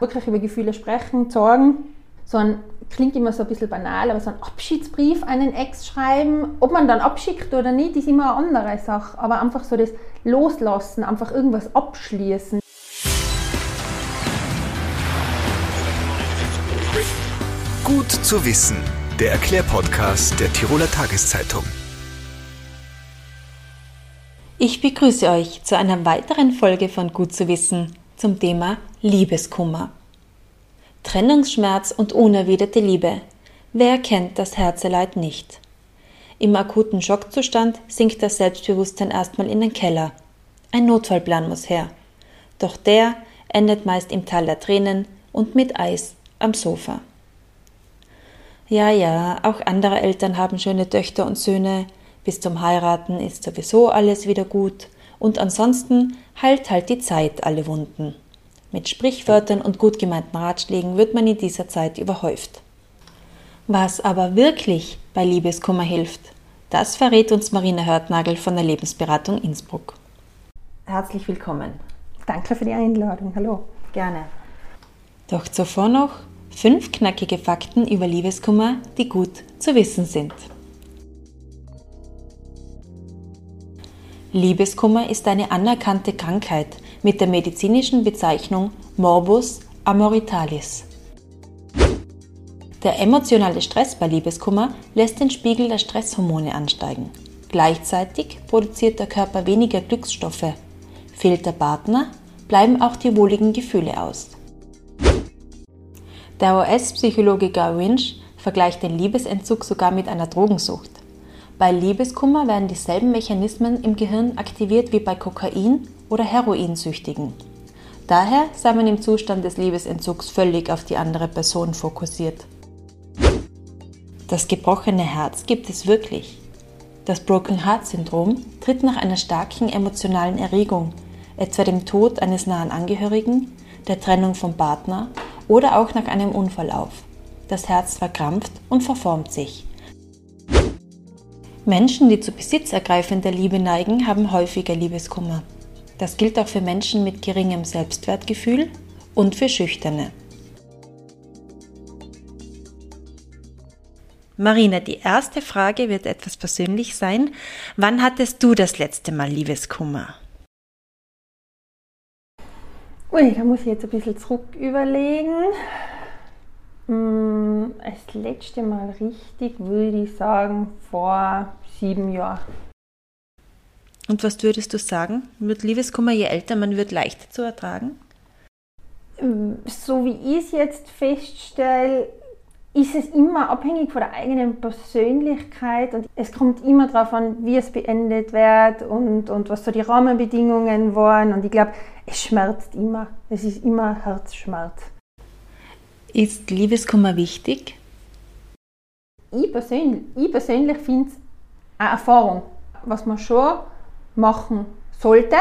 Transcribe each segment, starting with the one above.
wirklich über Gefühle sprechen, sorgen. So ein, klingt immer so ein bisschen banal, aber so ein Abschiedsbrief an einen Ex schreiben, ob man dann abschickt oder nicht, ist immer eine andere Sache. Aber einfach so das Loslassen, einfach irgendwas abschließen. Gut zu wissen, der Erklärpodcast der Tiroler Tageszeitung. Ich begrüße euch zu einer weiteren Folge von Gut zu wissen zum Thema Liebeskummer. Trennungsschmerz und unerwiderte Liebe. Wer kennt das Herzeleid nicht? Im akuten Schockzustand sinkt das Selbstbewusstsein erstmal in den Keller. Ein Notfallplan muss her. Doch der endet meist im Tal der Tränen und mit Eis am Sofa. Ja, ja, auch andere Eltern haben schöne Töchter und Söhne. Bis zum Heiraten ist sowieso alles wieder gut. Und ansonsten heilt halt die Zeit alle Wunden. Mit Sprichwörtern und gut gemeinten Ratschlägen wird man in dieser Zeit überhäuft. Was aber wirklich bei Liebeskummer hilft, das verrät uns Marina Hörtnagel von der Lebensberatung Innsbruck. Herzlich willkommen. Danke für die Einladung. Hallo. Gerne. Doch zuvor noch fünf knackige Fakten über Liebeskummer, die gut zu wissen sind. Liebeskummer ist eine anerkannte Krankheit mit der medizinischen Bezeichnung Morbus amoritalis. Der emotionale Stress bei Liebeskummer lässt den Spiegel der Stresshormone ansteigen. Gleichzeitig produziert der Körper weniger Glücksstoffe. Fehlt der Partner, bleiben auch die wohligen Gefühle aus. Der US-Psychologe Guy Winch vergleicht den Liebesentzug sogar mit einer Drogensucht. Bei Liebeskummer werden dieselben Mechanismen im Gehirn aktiviert wie bei Kokain- oder Heroinsüchtigen. Daher sei man im Zustand des Liebesentzugs völlig auf die andere Person fokussiert. Das gebrochene Herz gibt es wirklich. Das Broken Heart Syndrom tritt nach einer starken emotionalen Erregung, etwa dem Tod eines nahen Angehörigen, der Trennung vom Partner oder auch nach einem Unfall auf. Das Herz verkrampft und verformt sich. Menschen, die zu besitzergreifender Liebe neigen, haben häufiger Liebeskummer. Das gilt auch für Menschen mit geringem Selbstwertgefühl und für Schüchterne. Marina, die erste Frage wird etwas persönlich sein. Wann hattest du das letzte Mal Liebeskummer? Ui, da muss ich jetzt ein bisschen zurück überlegen. Das letzte Mal richtig würde ich sagen vor sieben Jahren. Und was würdest du sagen? Wird Liebeskummer, je älter man wird, leichter zu ertragen? So wie ich es jetzt feststelle, ist es immer abhängig von der eigenen Persönlichkeit und es kommt immer darauf an, wie es beendet wird und, und was so die Rahmenbedingungen waren. Und ich glaube, es schmerzt immer. Es ist immer Herzschmerz. Ist Liebeskummer wichtig? Ich persönlich, ich persönlich finde es eine Erfahrung, was man schon machen sollte.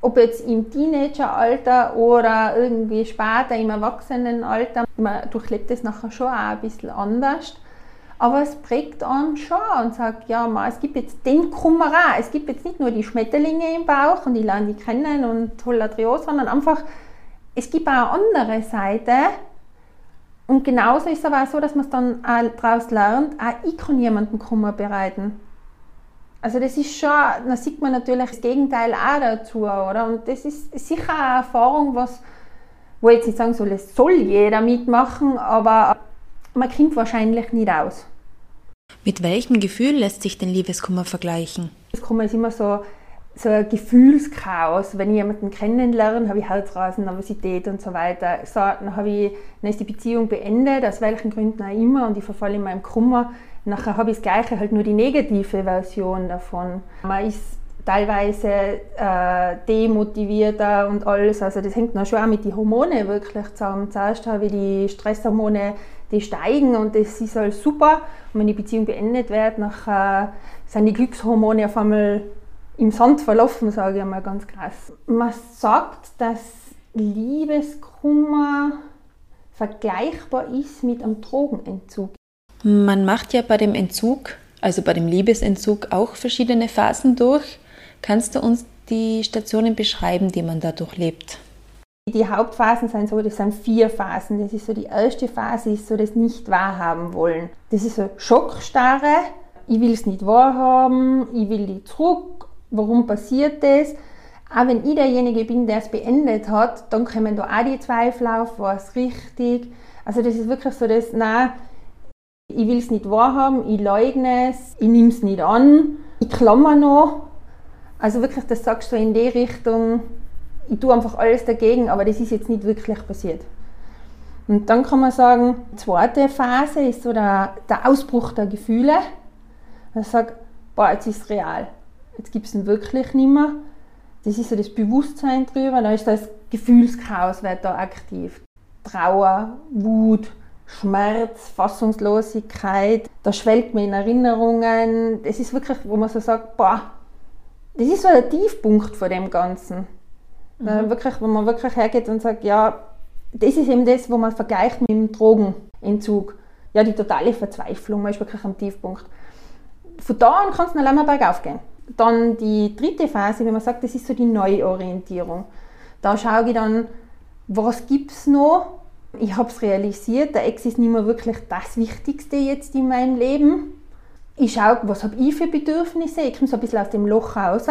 Ob jetzt im Teenageralter oder irgendwie später im Erwachsenenalter. Man durchlebt das nachher schon auch ein bisschen anders. Aber es prägt einen schon und sagt, ja, man, es gibt jetzt den Kummer auch. Es gibt jetzt nicht nur die Schmetterlinge im Bauch und die lernen die kennen und toller Trio, sondern einfach, es gibt auch eine andere Seite, und genauso ist es aber auch so, dass man es dann auch daraus lernt, auch ich kann jemanden Kummer bereiten. Also das ist schon, da sieht man natürlich das Gegenteil auch dazu, oder? Und das ist sicher eine Erfahrung, was, wo ich jetzt nicht sagen soll, es soll jeder mitmachen, aber man kommt wahrscheinlich nicht aus. Mit welchem Gefühl lässt sich denn Liebeskummer vergleichen? Liebeskummer ist immer so, so ein Gefühlschaos. Wenn ich jemanden kennenlerne, habe ich Herzrasen, Nervosität und so weiter. So, dann, habe ich, dann ist die Beziehung beendet, aus welchen Gründen auch immer, und ich verfalle in meinem Kummer. Nachher habe ich das Gleiche, halt nur die negative Version davon. Man ist teilweise äh, demotivierter und alles. Also das hängt dann schon auch mit den Hormonen wirklich zusammen. Zuerst habe ich die Stresshormone, die steigen und das ist halt super. Und wenn die Beziehung beendet wird, nachher sind die Glückshormone auf einmal im Sand verlaufen, sage ich mal ganz krass. Man sagt, dass Liebeskummer vergleichbar ist mit einem Drogenentzug. Man macht ja bei dem Entzug, also bei dem Liebesentzug, auch verschiedene Phasen durch. Kannst du uns die Stationen beschreiben, die man da durchlebt? Die Hauptphasen sind so, das sind vier Phasen. Das ist so die erste Phase, ist so das nicht wahrhaben wollen. Das ist so Schockstarre. Ich will es nicht wahrhaben, ich will die zurück. Warum passiert das? Auch wenn ich derjenige bin, der es beendet hat, dann kommen da auch die Zweifel auf, war es richtig? Also das ist wirklich so das, nein, ich will es nicht wahrhaben, ich leugne es, ich nehme es nicht an, ich klammer noch. Also wirklich, das sagst du in die Richtung, ich tue einfach alles dagegen, aber das ist jetzt nicht wirklich passiert. Und dann kann man sagen, die zweite Phase ist so der, der Ausbruch der Gefühle. Man sagt, boah, jetzt ist es real. Jetzt gibt es ihn wirklich nicht mehr. Das ist so das Bewusstsein drüber. Da ist das Gefühlschaos da aktiv. Trauer, Wut, Schmerz, Fassungslosigkeit. Da schwelgt man in Erinnerungen. Das ist wirklich, wo man so sagt, boah, das ist so der Tiefpunkt von dem Ganzen. Mhm. wirklich, wo man wirklich hergeht und sagt, ja, das ist eben das, wo man vergleicht mit dem Drogenentzug. Ja, die totale Verzweiflung, man ist wirklich am Tiefpunkt. Von da an kann es noch einmal bergauf gehen. Dann die dritte Phase, wenn man sagt, das ist so die Neuorientierung. Da schaue ich dann, was gibt es noch? Ich habe es realisiert, der Ex ist nicht mehr wirklich das Wichtigste jetzt in meinem Leben. Ich schaue, was habe ich für Bedürfnisse? Ich komme so ein bisschen aus dem Loch raus.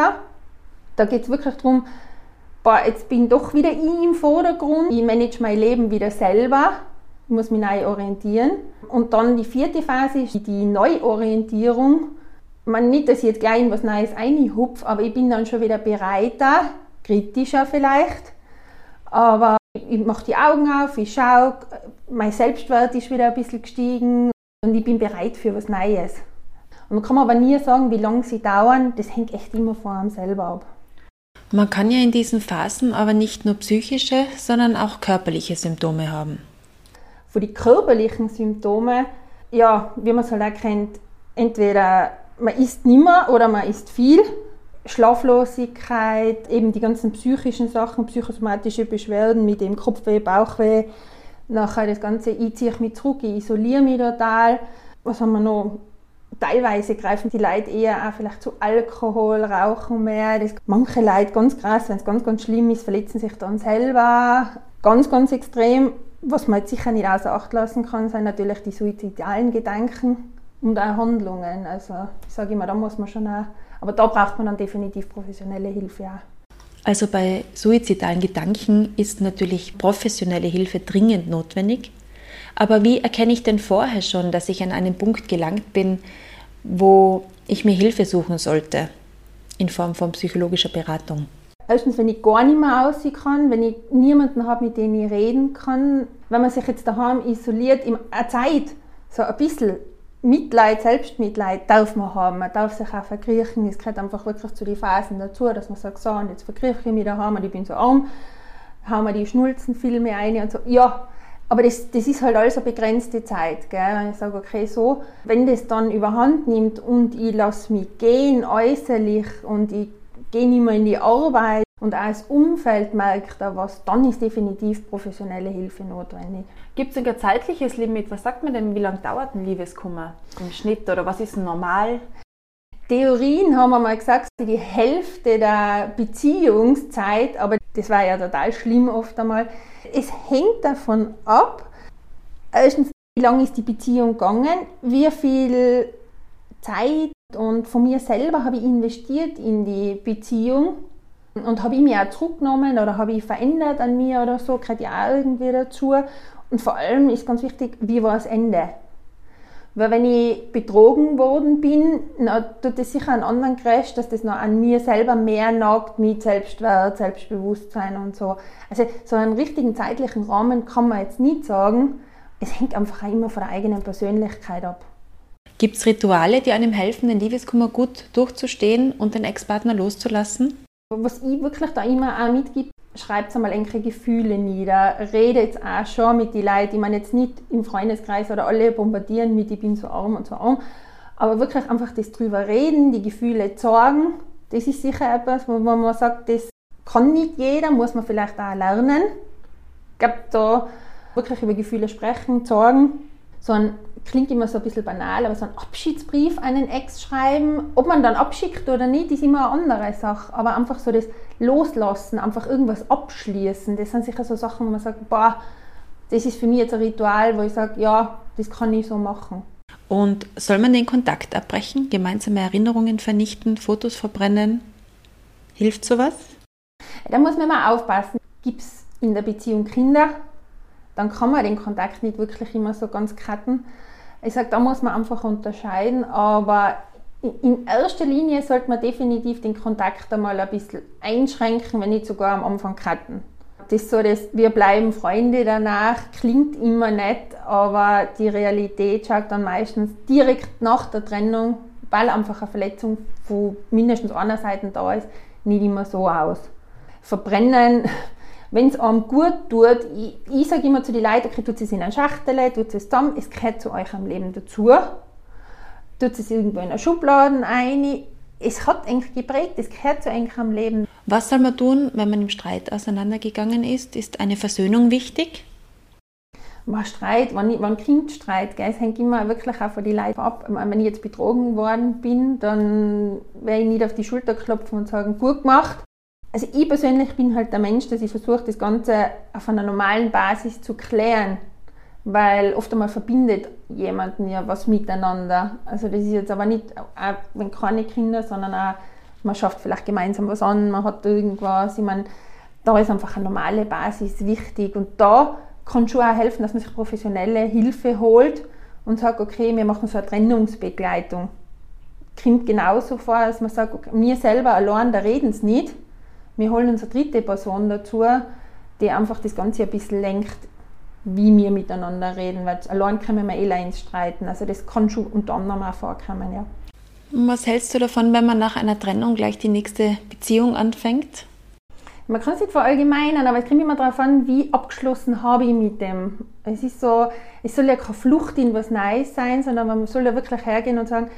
Da geht es wirklich darum, boah, jetzt bin doch wieder ich im Vordergrund. Ich manage mein Leben wieder selber. Ich muss mich neu orientieren. Und dann die vierte Phase ist die Neuorientierung. Man nicht, dass ich jetzt gleich in was Neues einhupfe, aber ich bin dann schon wieder bereiter, kritischer vielleicht. Aber ich mache die Augen auf, ich schaue, mein Selbstwert ist wieder ein bisschen gestiegen und ich bin bereit für was Neues. Und man kann aber nie sagen, wie lange sie dauern, das hängt echt immer von einem selber ab. Man kann ja in diesen Phasen aber nicht nur psychische, sondern auch körperliche Symptome haben. Von den körperlichen Symptomen, ja, wie man es halt auch kennt, entweder man isst nimmer oder man isst viel. Schlaflosigkeit, eben die ganzen psychischen Sachen, psychosomatische Beschwerden mit dem Kopfweh, Bauchweh. Nachher das Ganze, ich ziehe mich zurück, ich isoliere mich total. Was haben wir noch? Teilweise greifen die Leute eher auch vielleicht zu Alkohol, rauchen mehr. Das, manche Leute, ganz krass, wenn es ganz, ganz schlimm ist, verletzen sich dann selber. Ganz, ganz extrem. Was man jetzt sicher nicht außer Acht lassen kann, sind natürlich die suizidalen Gedanken und auch Handlungen. Also ich sage immer, da muss man schon auch, aber da braucht man dann definitiv professionelle Hilfe auch. Also bei suizidalen Gedanken ist natürlich professionelle Hilfe dringend notwendig. Aber wie erkenne ich denn vorher schon, dass ich an einen Punkt gelangt bin, wo ich mir Hilfe suchen sollte in Form von psychologischer Beratung? Erstens, wenn ich gar nicht mehr aussehen kann, wenn ich niemanden habe, mit dem ich reden kann, wenn man sich jetzt daheim isoliert, in einer Zeit, so ein bisschen Mitleid, Selbstmitleid darf man haben. Man darf sich auch verkriechen. Es gehört einfach wirklich zu den Phasen dazu, dass man sagt, so, und jetzt verkrieche ich mich daheim und ich bin so arm, haben wir die Schnulzenfilme ein und so. Ja, aber das, das ist halt alles eine begrenzte Zeit. Gell? Wenn ich sage, okay, so, wenn das dann überhand nimmt und ich lasse mich gehen äußerlich und ich gehe nicht mehr in die Arbeit und auch das Umfeld merkt da was, dann ist definitiv professionelle Hilfe notwendig. Gibt es ein zeitliches Limit? Was sagt man denn, wie lange dauert ein Liebeskummer im Schnitt oder was ist normal? Theorien haben wir mal gesagt, die Hälfte der Beziehungszeit, aber das war ja total schlimm oft einmal. Es hängt davon ab, erstens, wie lange ist die Beziehung gegangen, wie viel Zeit und von mir selber habe ich investiert in die Beziehung und habe ich mich auch zurückgenommen oder habe ich verändert an mir oder so, gehört ja irgendwie dazu. Und vor allem ist ganz wichtig, wie war das Ende? Weil wenn ich betrogen worden bin, dann tut das sicher einen anderen Crash, dass das noch an mir selber mehr nagt mit Selbstwert, Selbstbewusstsein und so. Also so einen richtigen zeitlichen Rahmen kann man jetzt nicht sagen. Es hängt einfach auch immer von der eigenen Persönlichkeit ab. Gibt es Rituale, die einem helfen, den Liebeskummer gut durchzustehen und den Ex-Partner loszulassen? Was ich wirklich da immer auch mitgebe, schreibt einmal eure Gefühle nieder, redet auch schon mit den Leuten, ich meine jetzt nicht im Freundeskreis oder alle bombardieren mit, ich bin so arm und so arm, aber wirklich einfach das drüber reden, die Gefühle zeigen, das ist sicher etwas, wo man sagt, das kann nicht jeder, muss man vielleicht auch lernen. Ich glaube, da wirklich über Gefühle sprechen, zeigen, so ein, klingt immer so ein bisschen banal, aber so einen Abschiedsbrief an einen Ex schreiben, ob man dann abschickt oder nicht, ist immer eine andere Sache. Aber einfach so das Loslassen, einfach irgendwas abschließen, das sind sicher so Sachen, wo man sagt, boah, das ist für mich jetzt ein Ritual, wo ich sage, ja, das kann ich so machen. Und soll man den Kontakt abbrechen, gemeinsame Erinnerungen vernichten, Fotos verbrennen? Hilft sowas? Da muss man mal aufpassen. Gibt es in der Beziehung Kinder, dann kann man den Kontakt nicht wirklich immer so ganz cutten. Ich sage, da muss man einfach unterscheiden, aber in erster Linie sollte man definitiv den Kontakt einmal ein bisschen einschränken, wenn nicht sogar am Anfang cutten. Das so, das wir bleiben Freunde danach, klingt immer nett, aber die Realität schaut dann meistens direkt nach der Trennung, weil einfach eine Verletzung von mindestens einer Seite da ist, nicht immer so aus. Verbrennen, wenn es einem gut tut, ich, ich sage immer zu den Leuten, okay, tut es in eine Schachtel, tut es zusammen, es gehört zu euch am Leben dazu. Tut es irgendwo in eine Schublade ein. Es hat eigentlich geprägt, es gehört zu am Leben. Was soll man tun, wenn man im Streit auseinandergegangen ist? Ist eine Versöhnung wichtig? Man Streit, wenn, wenn Kind Streit, gell, es hängt immer wirklich auch von den Leuten ab. Wenn ich jetzt betrogen worden bin, dann werde ich nicht auf die Schulter klopfen und sagen, gut gemacht. Also ich persönlich bin halt der Mensch, dass ich versuche, das Ganze auf einer normalen Basis zu klären. Weil oft einmal verbindet jemanden ja was miteinander. Also das ist jetzt aber nicht, auch wenn keine Kinder, sondern auch, man schafft vielleicht gemeinsam was an, man hat irgendwas. Ich meine, da ist einfach eine normale Basis wichtig. Und da kann schon auch helfen, dass man sich professionelle Hilfe holt und sagt, okay, wir machen so eine Trennungsbegleitung. Kommt genauso vor, dass man sagt, okay, wir selber allein, da reden es nicht wir holen uns eine dritte Person dazu, die einfach das Ganze ein bisschen lenkt, wie wir miteinander reden, weil allein können wir eh ins Streiten. Also das kann schon unter anderem auch vorkommen, ja. Was hältst du davon, wenn man nach einer Trennung gleich die nächste Beziehung anfängt? Man kann es nicht verallgemeinern, aber es kommt immer darauf an, wie abgeschlossen habe ich mit dem. Es ist so, es soll ja keine Flucht in was Neues sein, sondern man soll ja wirklich hergehen und sagen,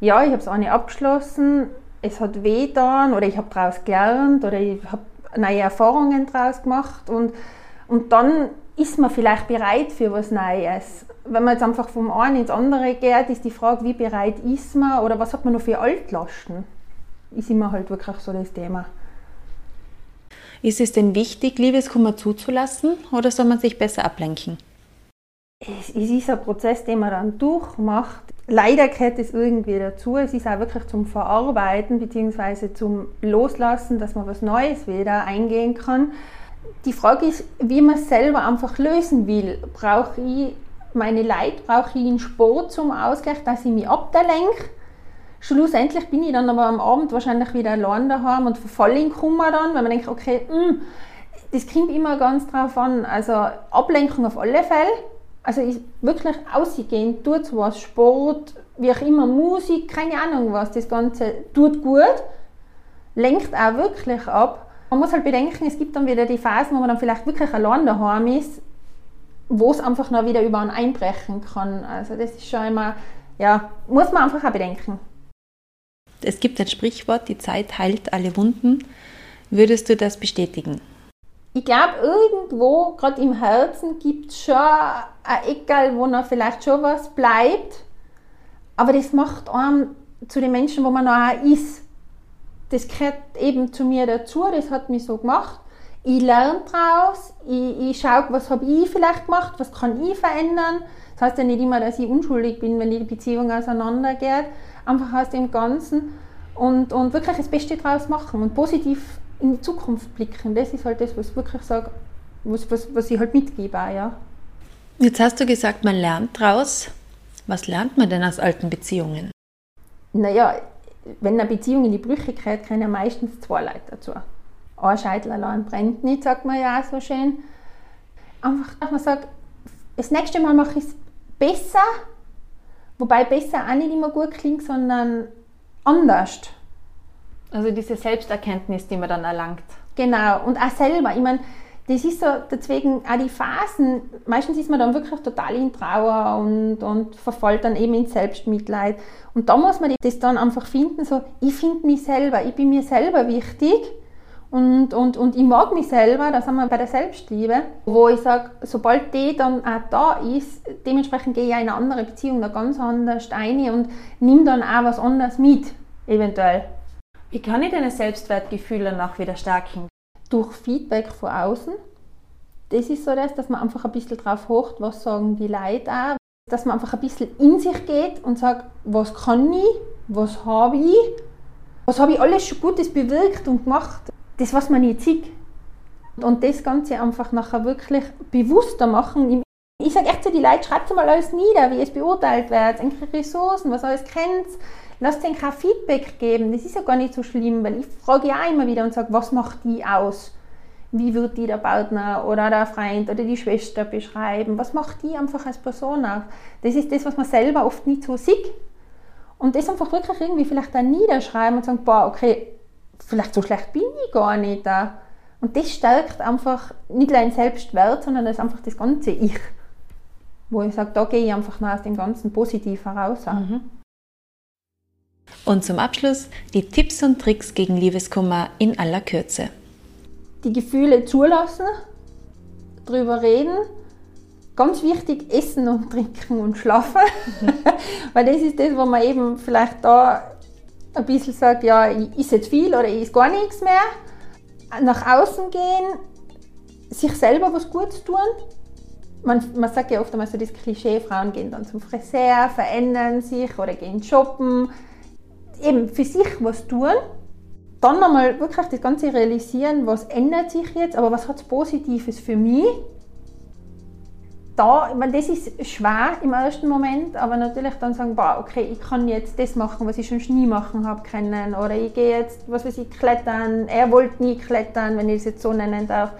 ja, ich habe es auch nicht abgeschlossen, es hat weh getan oder ich habe daraus gelernt oder ich habe neue Erfahrungen daraus gemacht und, und dann ist man vielleicht bereit für was Neues. Wenn man jetzt einfach vom einen ins andere geht, ist die Frage, wie bereit ist man oder was hat man noch für Altlasten? Ist immer halt wirklich so das Thema. Ist es denn wichtig, Liebeskummer zuzulassen oder soll man sich besser ablenken? Es ist ein Prozess, den man dann durchmacht leider gehört es irgendwie dazu. Es ist auch wirklich zum Verarbeiten bzw. zum Loslassen, dass man was Neues wieder eingehen kann. Die Frage ist, wie man es selber einfach lösen will. Brauche ich meine Leid, brauche ich einen Sport zum Ausgleich, dass ich mich ablenke? Schlussendlich bin ich dann aber am Abend wahrscheinlich wieder allein daheim und verfalle in Kummer dann, weil man denkt, okay, mh, hm, das kommt immer ganz drauf an. Also Ablenkung auf alle Fälle also ich wirklich ausgehend, tut was, Sport, wie auch immer, Musik, keine Ahnung was, das Ganze tut gut, lenkt auch wirklich ab. Man muss halt bedenken, es gibt dann wieder die Phasen, wo man dann vielleicht wirklich allein daheim ist, wo es einfach noch wieder über einen einbrechen kann. Also das ist schon immer, ja, muss man einfach auch bedenken. Es gibt ein Sprichwort, die Zeit heilt alle Wunden. Würdest du das bestätigen? Ich glaube, irgendwo, gerade im Herzen, gibt es schon ein Eckel, wo noch vielleicht schon was bleibt. Aber das macht einem zu den Menschen, wo man noch ist. Das gehört eben zu mir dazu, das hat mich so gemacht. Ich lerne daraus, ich, ich schaue, was habe ich vielleicht gemacht, was kann ich verändern. Das heißt ja nicht immer, dass ich unschuldig bin, wenn die Beziehung auseinandergeht. Einfach aus dem Ganzen und, und wirklich das Beste daraus machen und positiv in die Zukunft blicken. Das ist halt das, was ich wirklich sage, was, was, was ich halt mitgebe. Auch, ja. Jetzt hast du gesagt, man lernt daraus. Was lernt man denn aus alten Beziehungen? Naja, wenn eine Beziehung in die Brüche geht, kommen ja meistens zwei Leute dazu. Ein Scheitel allein brennt nicht, sagt man ja auch so schön. Einfach, dass man sagt, das nächste Mal mache ich es besser, wobei besser auch nicht immer gut klingt, sondern anders. Also diese Selbsterkenntnis, die man dann erlangt. Genau, und auch selber. Ich meine, das ist so, deswegen auch die Phasen, meistens ist man dann wirklich total in Trauer und, und verfällt dann eben in Selbstmitleid. Und da muss man das dann einfach finden, so, ich finde mich selber, ich bin mir selber wichtig Und, und, und ich mag mich selber, da sind wir bei der Selbstliebe, wo ich sage, sobald die dann auch da ist, dementsprechend gehe ich in eine andere Beziehung da ganz anders ein und nimm dann auch was anderes mit, eventuell. Wie kann ich deine Selbstwertgefühle danach wieder stärken? Durch Feedback von außen. Das ist so das, dass man einfach ein bisschen drauf hocht, was sagen die Leute auch. Dass man einfach ein bisschen in sich geht und sagt, was kann ich, was habe ich, was habe ich alles schon Gutes bewirkt und gemacht das, was man nicht sieht. Und das Ganze einfach nachher wirklich bewusster machen. Ich sage echt so, die Leute, schreibt mal alles nieder, wie es beurteilt wird, eure Ressourcen, was alles kennt. Lasst ihnen kein Feedback geben, das ist ja gar nicht so schlimm, weil ich frage ja immer wieder und sage, was macht die aus? Wie wird die der Partner oder der Freund oder die Schwester beschreiben? Was macht die einfach als Person auf? Das ist das, was man selber oft nicht so sieht. Und das einfach wirklich irgendwie vielleicht dann niederschreiben und sagen, boah, okay, vielleicht so schlecht bin ich gar nicht. Und das stärkt einfach nicht nur den Selbstwert, sondern das einfach das ganze Ich. Wo ich sage, da gehe ich einfach mal aus dem Ganzen positiv heraus. Mhm. Und zum Abschluss die Tipps und Tricks gegen Liebeskummer in aller Kürze. Die Gefühle zulassen, drüber reden, ganz wichtig, essen und trinken und schlafen. Weil das ist das, wo man eben vielleicht da ein bisschen sagt, ja, ich esse jetzt viel oder ich esse gar nichts mehr. Nach außen gehen, sich selber was Gutes tun. Man, man sagt ja oft einmal so das Klischee, Frauen gehen dann zum Friseur, verändern sich oder gehen shoppen. Eben für sich was tun. Dann nochmal wirklich das Ganze realisieren, was ändert sich jetzt, aber was hat es Positives für mich da, ich meine, das ist schwer im ersten Moment, aber natürlich dann sagen, boah, okay, ich kann jetzt das machen, was ich schon nie machen habe können, oder ich gehe jetzt, was weiß ich, klettern, er wollte nie klettern, wenn ich es jetzt so nennen darf.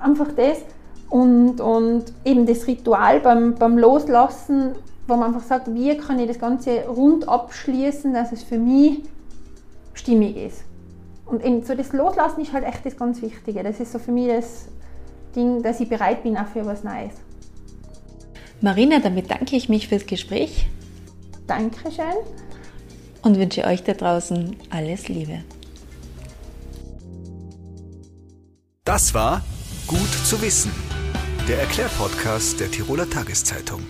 Einfach das und, und eben das Ritual beim, beim Loslassen, wo man einfach sagt, wie kann ich das Ganze rund abschließen, dass es für mich stimmig ist. Und eben so das Loslassen ist halt echt das ganz Wichtige. Das ist so für mich das Ding, dass ich bereit bin auch für was Neues. Marina, damit danke ich mich fürs Gespräch. Dankeschön. Und wünsche euch da draußen alles Liebe. Das war Gut zu wissen, der Erklärpodcast der Tiroler Tageszeitung.